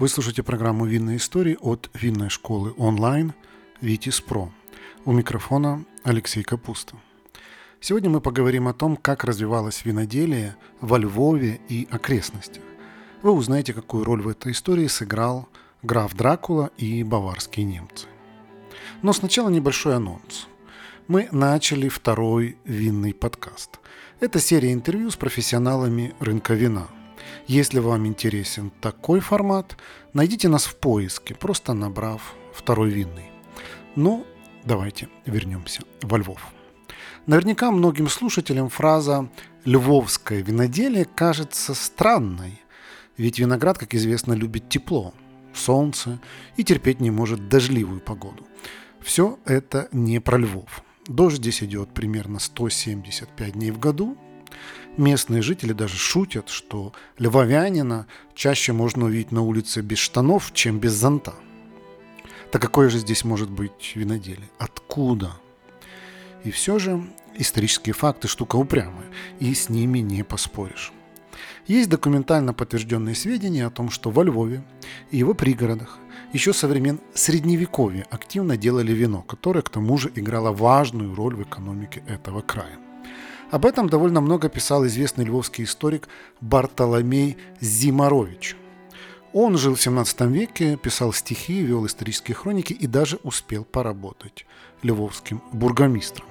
Вы слушаете программу «Винные истории» от винной школы онлайн «Витис Про». У микрофона Алексей Капуста. Сегодня мы поговорим о том, как развивалось виноделие во Львове и окрестностях. Вы узнаете, какую роль в этой истории сыграл граф Дракула и баварские немцы. Но сначала небольшой анонс. Мы начали второй винный подкаст. Это серия интервью с профессионалами рынка вина – если вам интересен такой формат, найдите нас в поиске, просто набрав второй винный. Но давайте вернемся во Львов. Наверняка многим слушателям фраза «львовское виноделие» кажется странной, ведь виноград, как известно, любит тепло, солнце и терпеть не может дождливую погоду. Все это не про Львов. Дождь здесь идет примерно 175 дней в году – Местные жители даже шутят, что львовянина чаще можно увидеть на улице без штанов, чем без зонта. Так какое же здесь может быть виноделие? Откуда? И все же исторические факты штука упрямая, и с ними не поспоришь. Есть документально подтвержденные сведения о том, что во Львове и его пригородах еще со времен Средневековья активно делали вино, которое к тому же играло важную роль в экономике этого края. Об этом довольно много писал известный львовский историк Бартоломей Зимарович. Он жил в 17 веке, писал стихи, вел исторические хроники и даже успел поработать львовским бургомистром.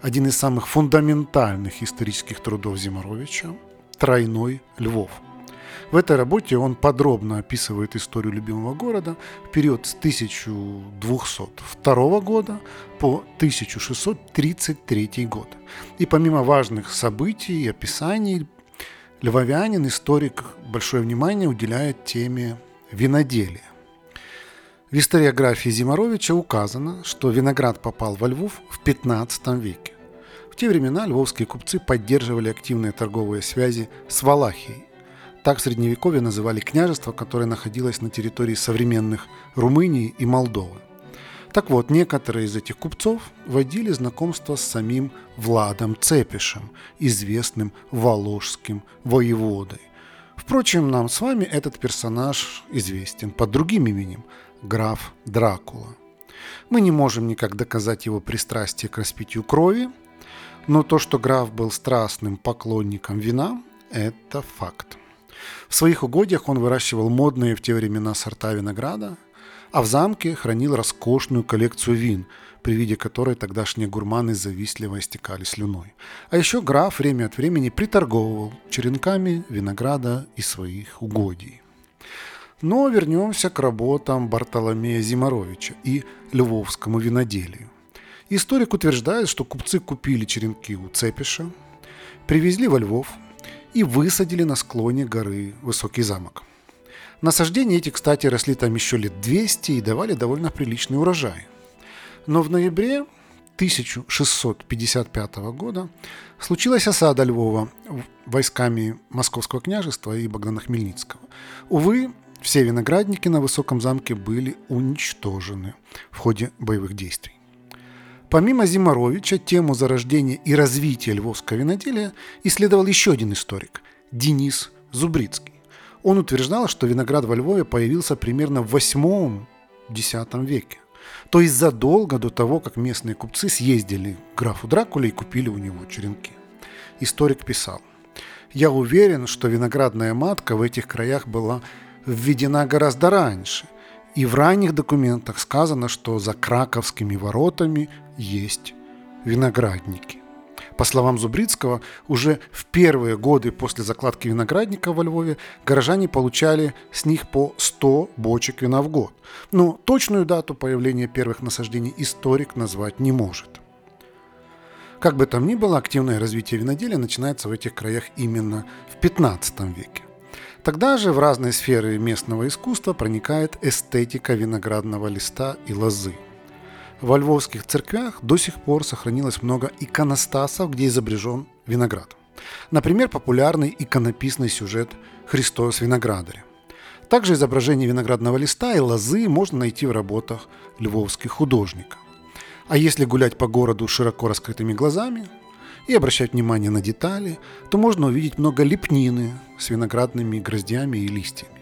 Один из самых фундаментальных исторических трудов Зимаровича – «Тройной Львов», в этой работе он подробно описывает историю любимого города в период с 1202 года по 1633 год. И помимо важных событий и описаний, львовянин, историк, большое внимание уделяет теме виноделия. В историографии Зимаровича указано, что виноград попал во Львов в 15 веке. В те времена львовские купцы поддерживали активные торговые связи с Валахией, так в Средневековье называли княжество, которое находилось на территории современных Румынии и Молдовы. Так вот, некоторые из этих купцов водили знакомство с самим Владом Цепишем, известным воложским воеводой. Впрочем, нам с вами этот персонаж известен под другим именем – граф Дракула. Мы не можем никак доказать его пристрастие к распитию крови, но то, что граф был страстным поклонником вина – это факт. В своих угодьях он выращивал модные в те времена сорта винограда, а в замке хранил роскошную коллекцию вин, при виде которой тогдашние гурманы завистливо истекали слюной. А еще граф время от времени приторговывал черенками винограда и своих угодий. Но вернемся к работам Бартоломея Зимаровича и львовскому виноделию. Историк утверждает, что купцы купили черенки у Цепиша, привезли во Львов, и высадили на склоне горы высокий замок. Насаждения эти, кстати, росли там еще лет 200 и давали довольно приличный урожай. Но в ноябре 1655 года случилась осада Львова войсками Московского княжества и Богдана Хмельницкого. Увы, все виноградники на высоком замке были уничтожены в ходе боевых действий. Помимо Зимаровича, тему зарождения и развития львовского виноделия исследовал еще один историк – Денис Зубрицкий. Он утверждал, что виноград во Львове появился примерно в 8-10 веке. То есть задолго до того, как местные купцы съездили к графу Дракуле и купили у него черенки. Историк писал, «Я уверен, что виноградная матка в этих краях была введена гораздо раньше, и в ранних документах сказано, что за краковскими воротами есть виноградники. По словам Зубрицкого, уже в первые годы после закладки виноградника во Львове горожане получали с них по 100 бочек вина в год. Но точную дату появления первых насаждений историк назвать не может. Как бы там ни было, активное развитие виноделия начинается в этих краях именно в 15 веке. Тогда же в разные сферы местного искусства проникает эстетика виноградного листа и лозы – во львовских церквях до сих пор сохранилось много иконостасов, где изображен виноград. Например, популярный иконописный сюжет «Христос виноградаря». Также изображение виноградного листа и лозы можно найти в работах львовских художников. А если гулять по городу широко раскрытыми глазами и обращать внимание на детали, то можно увидеть много лепнины с виноградными гроздями и листьями.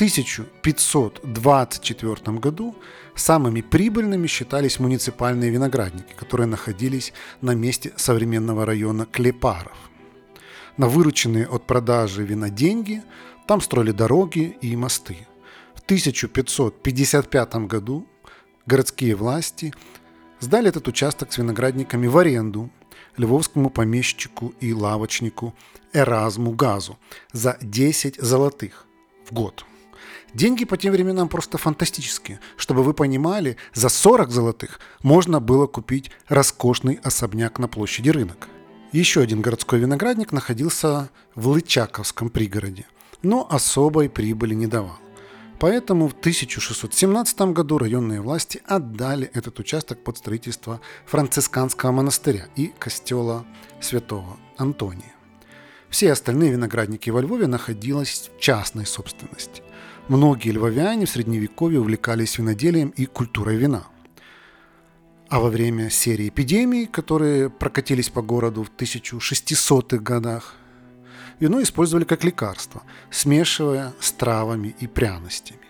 1524 году самыми прибыльными считались муниципальные виноградники, которые находились на месте современного района Клепаров. На вырученные от продажи вина деньги там строили дороги и мосты. В 1555 году городские власти сдали этот участок с виноградниками в аренду львовскому помещику и лавочнику Эразму Газу за 10 золотых в год. Деньги по тем временам просто фантастические. Чтобы вы понимали, за 40 золотых можно было купить роскошный особняк на площади рынок. Еще один городской виноградник находился в Лычаковском пригороде, но особой прибыли не давал. Поэтому в 1617 году районные власти отдали этот участок под строительство францисканского монастыря и костела святого Антония. Все остальные виноградники во Львове находились в частной собственности. Многие львовяне в Средневековье увлекались виноделием и культурой вина. А во время серии эпидемий, которые прокатились по городу в 1600-х годах, вино использовали как лекарство, смешивая с травами и пряностями.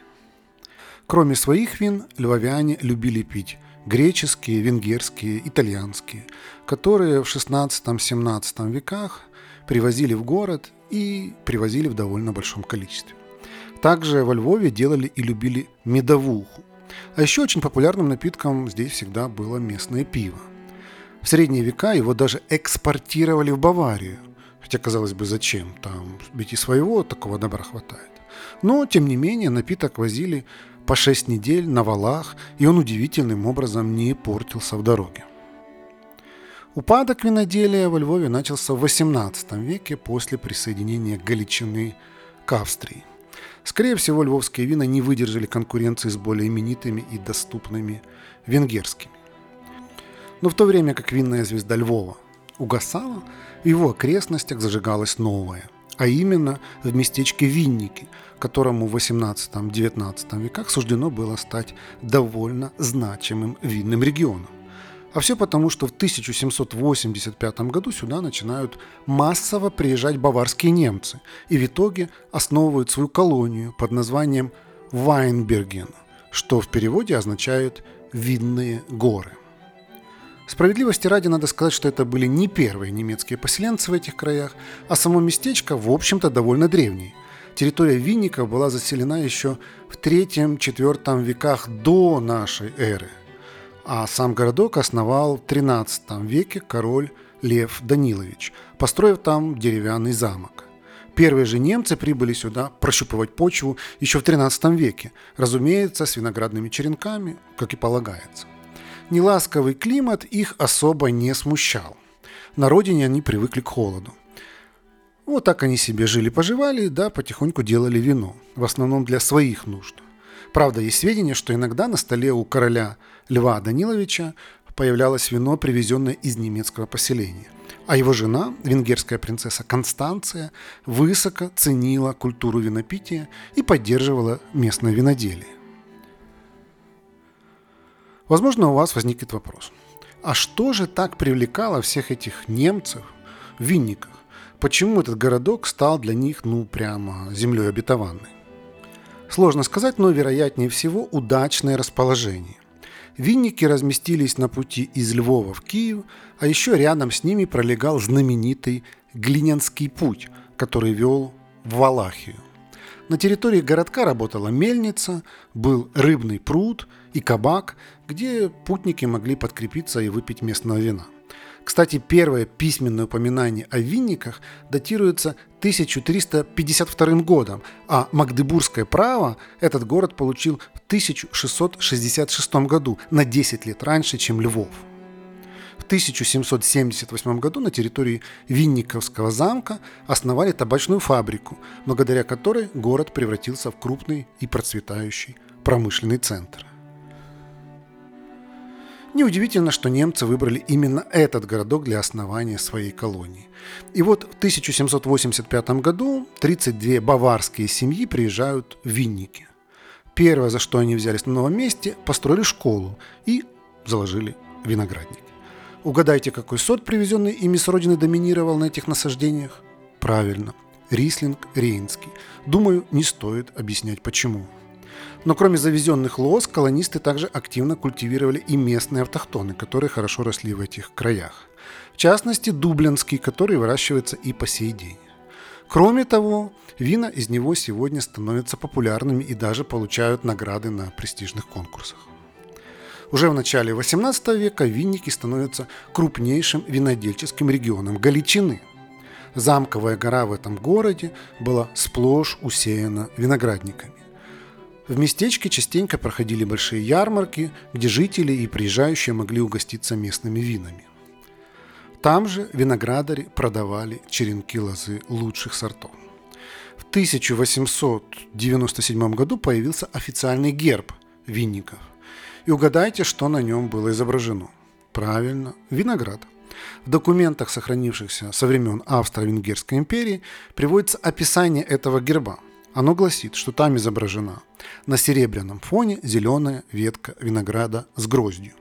Кроме своих вин, львовяне любили пить греческие, венгерские, итальянские, которые в 16-17 веках привозили в город и привозили в довольно большом количестве. Также во Львове делали и любили медовуху. А еще очень популярным напитком здесь всегда было местное пиво. В средние века его даже экспортировали в Баварию, Хотя, казалось бы, зачем? Там ведь и своего такого добра хватает. Но, тем не менее, напиток возили по 6 недель на валах, и он удивительным образом не портился в дороге. Упадок виноделия во Львове начался в XVIII веке после присоединения Галичины к Австрии. Скорее всего, львовские вина не выдержали конкуренции с более именитыми и доступными венгерскими. Но в то время как винная звезда Львова угасала, в его окрестностях зажигалось новое, а именно в местечке Винники, которому в 18-19 веках суждено было стать довольно значимым винным регионом. А все потому, что в 1785 году сюда начинают массово приезжать баварские немцы и в итоге основывают свою колонию под названием Вайнберген, что в переводе означает «винные горы». Справедливости ради надо сказать, что это были не первые немецкие поселенцы в этих краях, а само местечко, в общем-то, довольно древнее. Территория Винников была заселена еще в 3-4 веках до нашей эры, а сам городок основал в 13 веке король Лев Данилович, построив там деревянный замок. Первые же немцы прибыли сюда прощупывать почву еще в 13 веке, разумеется, с виноградными черенками, как и полагается. Неласковый климат их особо не смущал. На родине они привыкли к холоду. Вот так они себе жили-поживали, да, потихоньку делали вино, в основном для своих нужд. Правда, есть сведения, что иногда на столе у короля Льва Даниловича появлялось вино, привезенное из немецкого поселения. А его жена, венгерская принцесса Констанция, высоко ценила культуру винопития и поддерживала местное виноделие. Возможно, у вас возникнет вопрос. А что же так привлекало всех этих немцев в Винниках? Почему этот городок стал для них, ну, прямо землей обетованной? Сложно сказать, но вероятнее всего удачное расположение. Винники разместились на пути из Львова в Киев, а еще рядом с ними пролегал знаменитый Глинянский путь, который вел в Валахию. На территории городка работала мельница, был рыбный пруд и кабак, где путники могли подкрепиться и выпить местного вина. Кстати, первое письменное упоминание о винниках датируется 1352 годом, а Магдебургское право этот город получил в 1666 году, на 10 лет раньше, чем Львов. 1778 году на территории Винниковского замка основали табачную фабрику, благодаря которой город превратился в крупный и процветающий промышленный центр. Неудивительно, что немцы выбрали именно этот городок для основания своей колонии. И вот в 1785 году 32 баварские семьи приезжают в Винники. Первое, за что они взялись на новом месте, построили школу и заложили виноградник. Угадайте, какой сорт, привезенный ими с родины, доминировал на этих насаждениях? Правильно, Рислинг Рейнский. Думаю, не стоит объяснять почему. Но кроме завезенных лоз, колонисты также активно культивировали и местные автохтоны, которые хорошо росли в этих краях. В частности, дублинский, который выращивается и по сей день. Кроме того, вина из него сегодня становятся популярными и даже получают награды на престижных конкурсах. Уже в начале XVIII века Винники становятся крупнейшим винодельческим регионом Галичины. Замковая гора в этом городе была сплошь усеяна виноградниками. В местечке частенько проходили большие ярмарки, где жители и приезжающие могли угоститься местными винами. Там же виноградари продавали черенки лозы лучших сортов. В 1897 году появился официальный герб винников. И угадайте, что на нем было изображено. Правильно, виноград. В документах, сохранившихся со времен Австро-Венгерской империи, приводится описание этого герба – оно гласит, что там изображена на серебряном фоне зеленая ветка винограда с гроздью.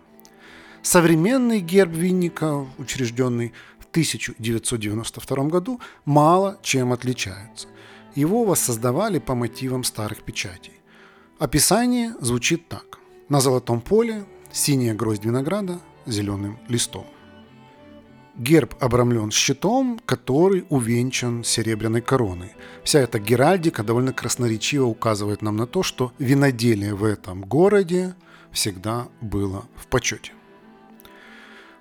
Современный герб Винника, учрежденный в 1992 году, мало чем отличается. Его воссоздавали по мотивам старых печатей. Описание звучит так. На золотом поле синяя гроздь винограда зеленым листом. Герб обрамлен щитом, который увенчан серебряной короной. Вся эта геральдика довольно красноречиво указывает нам на то, что виноделие в этом городе всегда было в почете.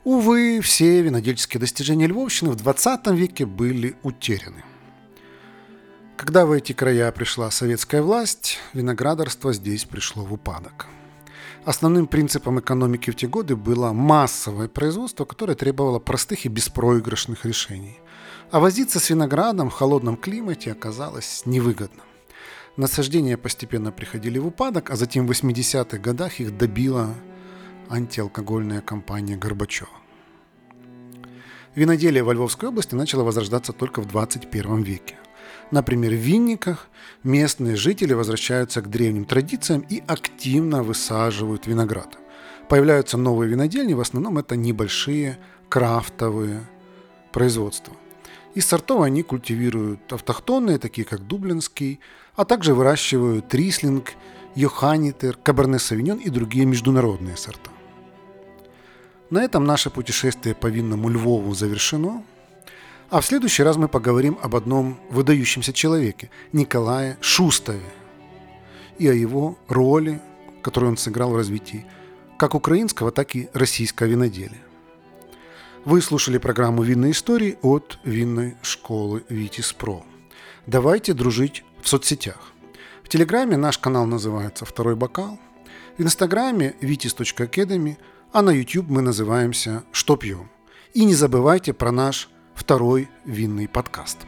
Увы, все винодельческие достижения Львовщины в 20 веке были утеряны. Когда в эти края пришла советская власть, виноградарство здесь пришло в упадок – Основным принципом экономики в те годы было массовое производство, которое требовало простых и беспроигрышных решений. А возиться с виноградом в холодном климате оказалось невыгодно. Насаждения постепенно приходили в упадок, а затем в 80-х годах их добила антиалкогольная кампания Горбачева. Виноделие во Львовской области начало возрождаться только в 21 веке – Например, в Винниках местные жители возвращаются к древним традициям и активно высаживают виноград. Появляются новые винодельни, в основном это небольшие крафтовые производства. Из сортов они культивируют автохтонные, такие как дублинский, а также выращивают рислинг, йоханитер, каберне савиньон и другие международные сорта. На этом наше путешествие по винному Львову завершено. А в следующий раз мы поговорим об одном выдающемся человеке, Николае Шустове, и о его роли, которую он сыграл в развитии как украинского, так и российского виноделия. Вы слушали программу «Винные истории» от винной школы «Витис Про». Давайте дружить в соцсетях. В Телеграме наш канал называется «Второй бокал», в Инстаграме vitis.academy, а на YouTube мы называемся «Что пьем». И не забывайте про наш второй винный подкаст.